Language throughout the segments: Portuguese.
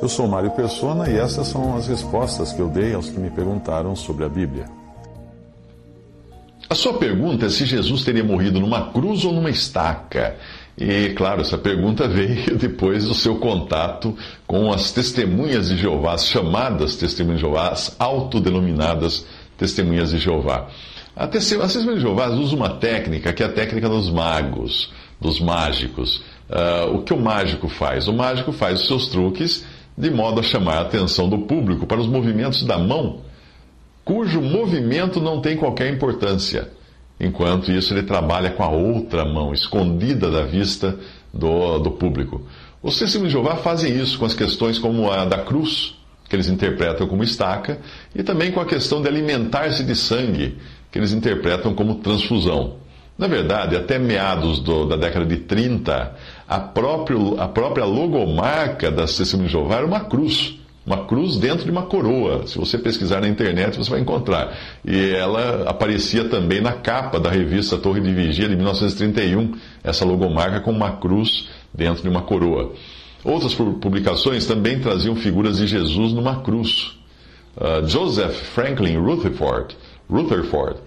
Eu sou Mário Persona e essas são as respostas que eu dei aos que me perguntaram sobre a Bíblia. A sua pergunta é se Jesus teria morrido numa cruz ou numa estaca. E, claro, essa pergunta veio depois do seu contato com as testemunhas de Jeová, as chamadas testemunhas de Jeová, as autodenominadas testemunhas de Jeová. As testemunhas de Jeová usam uma técnica que é a técnica dos magos, dos mágicos. Uh, o que o mágico faz? O mágico faz os seus truques de modo a chamar a atenção do público para os movimentos da mão, cujo movimento não tem qualquer importância. Enquanto isso, ele trabalha com a outra mão, escondida da vista do, do público. Os testemunhos de Jeová fazem isso com as questões como a da cruz, que eles interpretam como estaca, e também com a questão de alimentar-se de sangue, que eles interpretam como transfusão. Na verdade, até meados do, da década de 30, a, próprio, a própria logomarca da Testemunha de Jeová era uma cruz. Uma cruz dentro de uma coroa. Se você pesquisar na internet, você vai encontrar. E ela aparecia também na capa da revista Torre de Vigia de 1931, essa logomarca com uma cruz dentro de uma coroa. Outras publicações também traziam figuras de Jesus numa cruz. Uh, Joseph Franklin Rutherford, Rutherford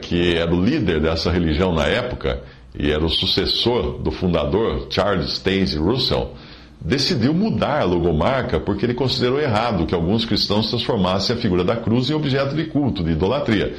que era o líder dessa religião na época e era o sucessor do fundador Charles Stacey Russell, decidiu mudar a logomarca porque ele considerou errado que alguns cristãos transformassem a figura da cruz em objeto de culto, de idolatria.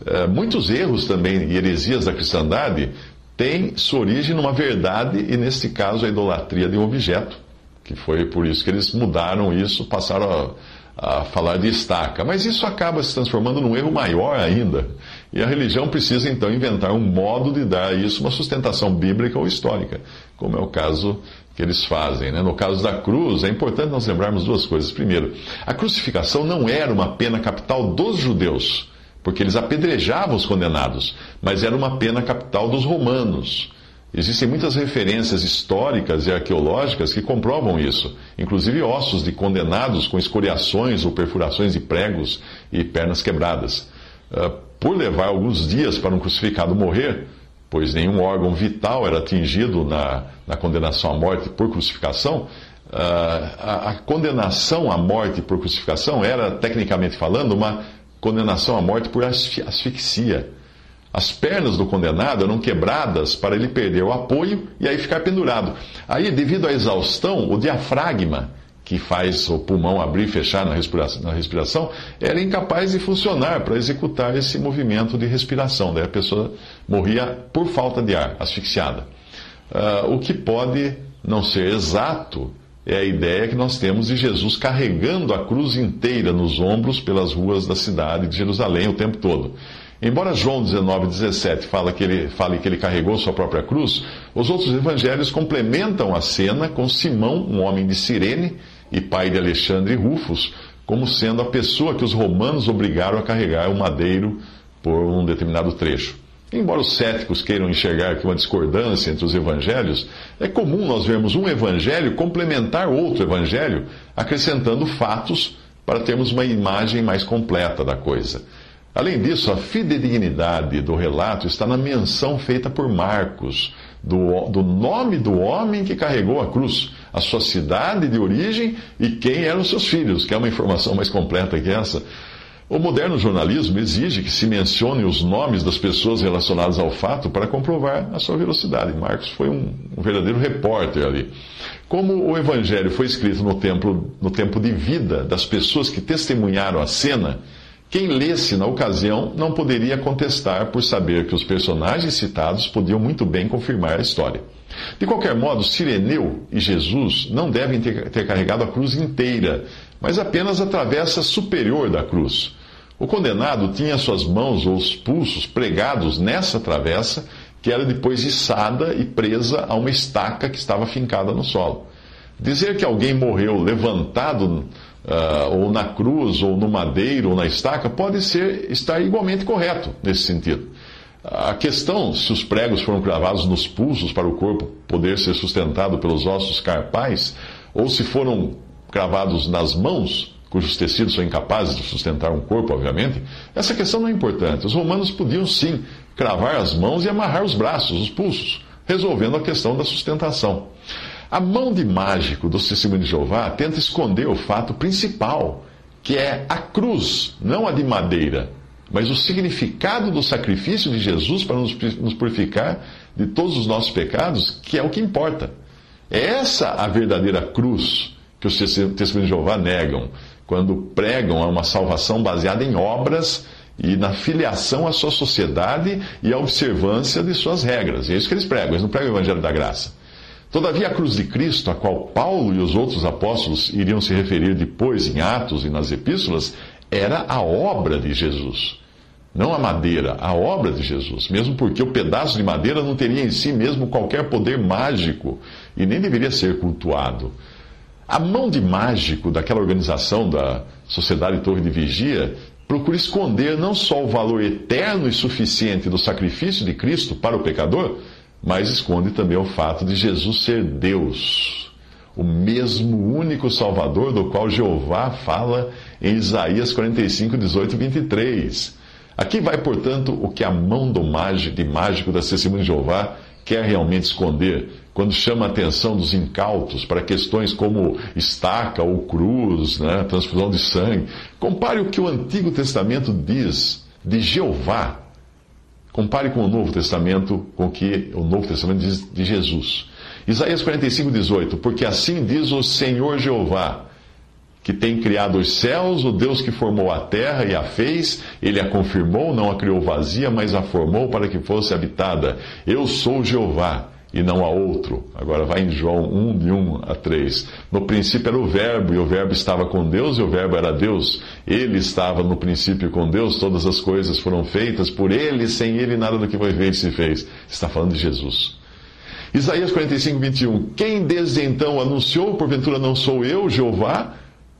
Uh, muitos erros também e heresias da cristandade têm sua origem numa verdade e, neste caso, a idolatria de um objeto que foi por isso que eles mudaram isso, passaram a, a, falar de estaca. Mas isso acaba se transformando num erro maior ainda. E a religião precisa então inventar um modo de dar a isso uma sustentação bíblica ou histórica, como é o caso que eles fazem. Né? No caso da cruz, é importante nós lembrarmos duas coisas. Primeiro, a crucificação não era uma pena capital dos judeus, porque eles apedrejavam os condenados, mas era uma pena capital dos romanos. Existem muitas referências históricas e arqueológicas que comprovam isso, inclusive ossos de condenados com escoriações ou perfurações de pregos e pernas quebradas. Ah, por levar alguns dias para um crucificado morrer, pois nenhum órgão vital era atingido na, na condenação à morte por crucificação, ah, a, a condenação à morte por crucificação era, tecnicamente falando, uma condenação à morte por asfixia. As pernas do condenado eram quebradas para ele perder o apoio e aí ficar pendurado. Aí, devido à exaustão, o diafragma, que faz o pulmão abrir e fechar na respiração, era incapaz de funcionar para executar esse movimento de respiração. Daí a pessoa morria por falta de ar, asfixiada. Uh, o que pode não ser exato é a ideia que nós temos de Jesus carregando a cruz inteira nos ombros pelas ruas da cidade de Jerusalém o tempo todo. Embora João 19, 17 fala que ele, fale que ele carregou sua própria cruz, os outros evangelhos complementam a cena com Simão, um homem de Cirene e pai de Alexandre Rufus, como sendo a pessoa que os romanos obrigaram a carregar o madeiro por um determinado trecho. Embora os céticos queiram enxergar aqui uma discordância entre os evangelhos, é comum nós vermos um evangelho complementar outro evangelho, acrescentando fatos para termos uma imagem mais completa da coisa. Além disso, a fidedignidade do relato está na menção feita por Marcos do, do nome do homem que carregou a cruz, a sua cidade de origem e quem eram seus filhos, que é uma informação mais completa que essa. O moderno jornalismo exige que se mencione os nomes das pessoas relacionadas ao fato para comprovar a sua velocidade. Marcos foi um, um verdadeiro repórter ali. Como o evangelho foi escrito no tempo, no tempo de vida das pessoas que testemunharam a cena, quem lesse na ocasião não poderia contestar por saber que os personagens citados podiam muito bem confirmar a história. De qualquer modo, Sireneu e Jesus não devem ter, ter carregado a cruz inteira, mas apenas a travessa superior da cruz. O condenado tinha suas mãos ou os pulsos pregados nessa travessa, que era depois içada e presa a uma estaca que estava fincada no solo. Dizer que alguém morreu levantado uh, ou na cruz, ou no madeiro, ou na estaca, pode ser, estar igualmente correto nesse sentido. A questão se os pregos foram cravados nos pulsos para o corpo poder ser sustentado pelos ossos carpais, ou se foram cravados nas mãos, cujos tecidos são incapazes de sustentar um corpo, obviamente, essa questão não é importante. Os romanos podiam sim cravar as mãos e amarrar os braços, os pulsos, resolvendo a questão da sustentação. A mão de mágico do testemunho de Jeová tenta esconder o fato principal, que é a cruz, não a de madeira, mas o significado do sacrifício de Jesus para nos purificar de todos os nossos pecados, que é o que importa. É essa a verdadeira cruz que os testemunhos de Jeová negam quando pregam uma salvação baseada em obras e na filiação à sua sociedade e à observância de suas regras. É isso que eles pregam, eles não pregam o Evangelho da Graça. Todavia, a cruz de Cristo, a qual Paulo e os outros apóstolos iriam se referir depois em Atos e nas epístolas, era a obra de Jesus. Não a madeira, a obra de Jesus. Mesmo porque o pedaço de madeira não teria em si mesmo qualquer poder mágico e nem deveria ser cultuado. A mão de mágico daquela organização da Sociedade Torre de Vigia procura esconder não só o valor eterno e suficiente do sacrifício de Cristo para o pecador, mas esconde também o fato de Jesus ser Deus, o mesmo único Salvador do qual Jeová fala em Isaías 45, 18 e 23. Aqui vai, portanto, o que a mão do mágico, de mágico da testemunha de Jeová quer realmente esconder quando chama a atenção dos incautos para questões como estaca ou cruz, né, transfusão de sangue. Compare o que o Antigo Testamento diz de Jeová Compare com o Novo Testamento, com o que o Novo Testamento diz de Jesus. Isaías 45, 18. Porque assim diz o Senhor Jeová, que tem criado os céus, o Deus que formou a terra e a fez, ele a confirmou, não a criou vazia, mas a formou para que fosse habitada. Eu sou Jeová e não há outro. Agora vai em João 1, de 1 a 3. No princípio era o Verbo, e o Verbo estava com Deus, e o Verbo era Deus. Ele estava no princípio com Deus, todas as coisas foram feitas por ele, sem ele nada do que foi feito se fez. Está falando de Jesus. Isaías 45, 21. Quem desde então anunciou, porventura não sou eu, Jeová?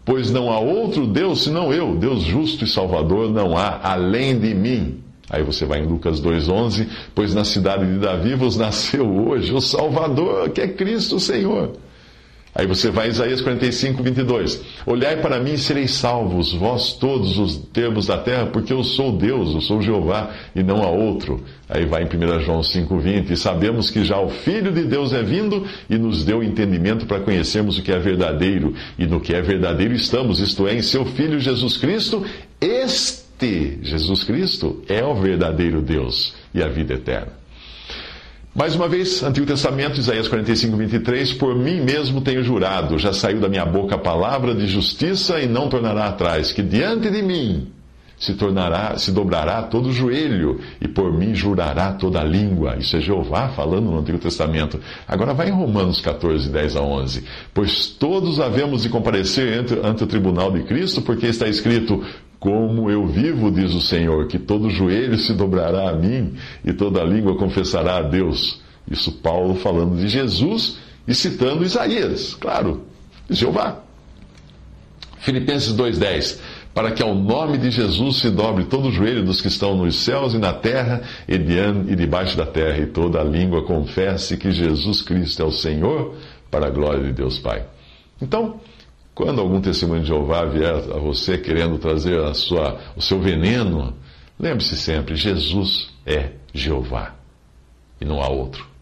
Pois não há outro Deus senão eu, Deus justo e salvador não há além de mim. Aí você vai em Lucas 2,11: Pois na cidade de Davi vos nasceu hoje o Salvador, que é Cristo o Senhor. Aí você vai em Isaías 45, 22. Olhai para mim e sereis salvos, vós todos os termos da terra, porque eu sou Deus, eu sou Jeová e não há outro. Aí vai em 1 João 5, 20. E sabemos que já o Filho de Deus é vindo e nos deu entendimento para conhecermos o que é verdadeiro. E no que é verdadeiro estamos, isto é, em seu Filho Jesus Cristo. Este este, Jesus Cristo, é o verdadeiro Deus e a vida eterna. Mais uma vez, Antigo Testamento, Isaías 45, 23, por mim mesmo tenho jurado, já saiu da minha boca a palavra de justiça e não tornará atrás, que diante de mim se tornará, se dobrará todo joelho, e por mim jurará toda língua. Isso é Jeová falando no Antigo Testamento. Agora vai em Romanos 14, 10 a 11. Pois todos havemos de comparecer ante, ante o tribunal de Cristo, porque está escrito: como eu vivo, diz o Senhor, que todo joelho se dobrará a mim e toda língua confessará a Deus. Isso Paulo falando de Jesus e citando Isaías, claro, Jeová. Filipenses 2,10 Para que ao nome de Jesus se dobre todo o joelho dos que estão nos céus e na terra, e, e debaixo da terra, e toda a língua confesse que Jesus Cristo é o Senhor, para a glória de Deus Pai. Então, quando algum testemunho de Jeová vier a você querendo trazer a sua, o seu veneno, lembre-se sempre: Jesus é Jeová e não há outro.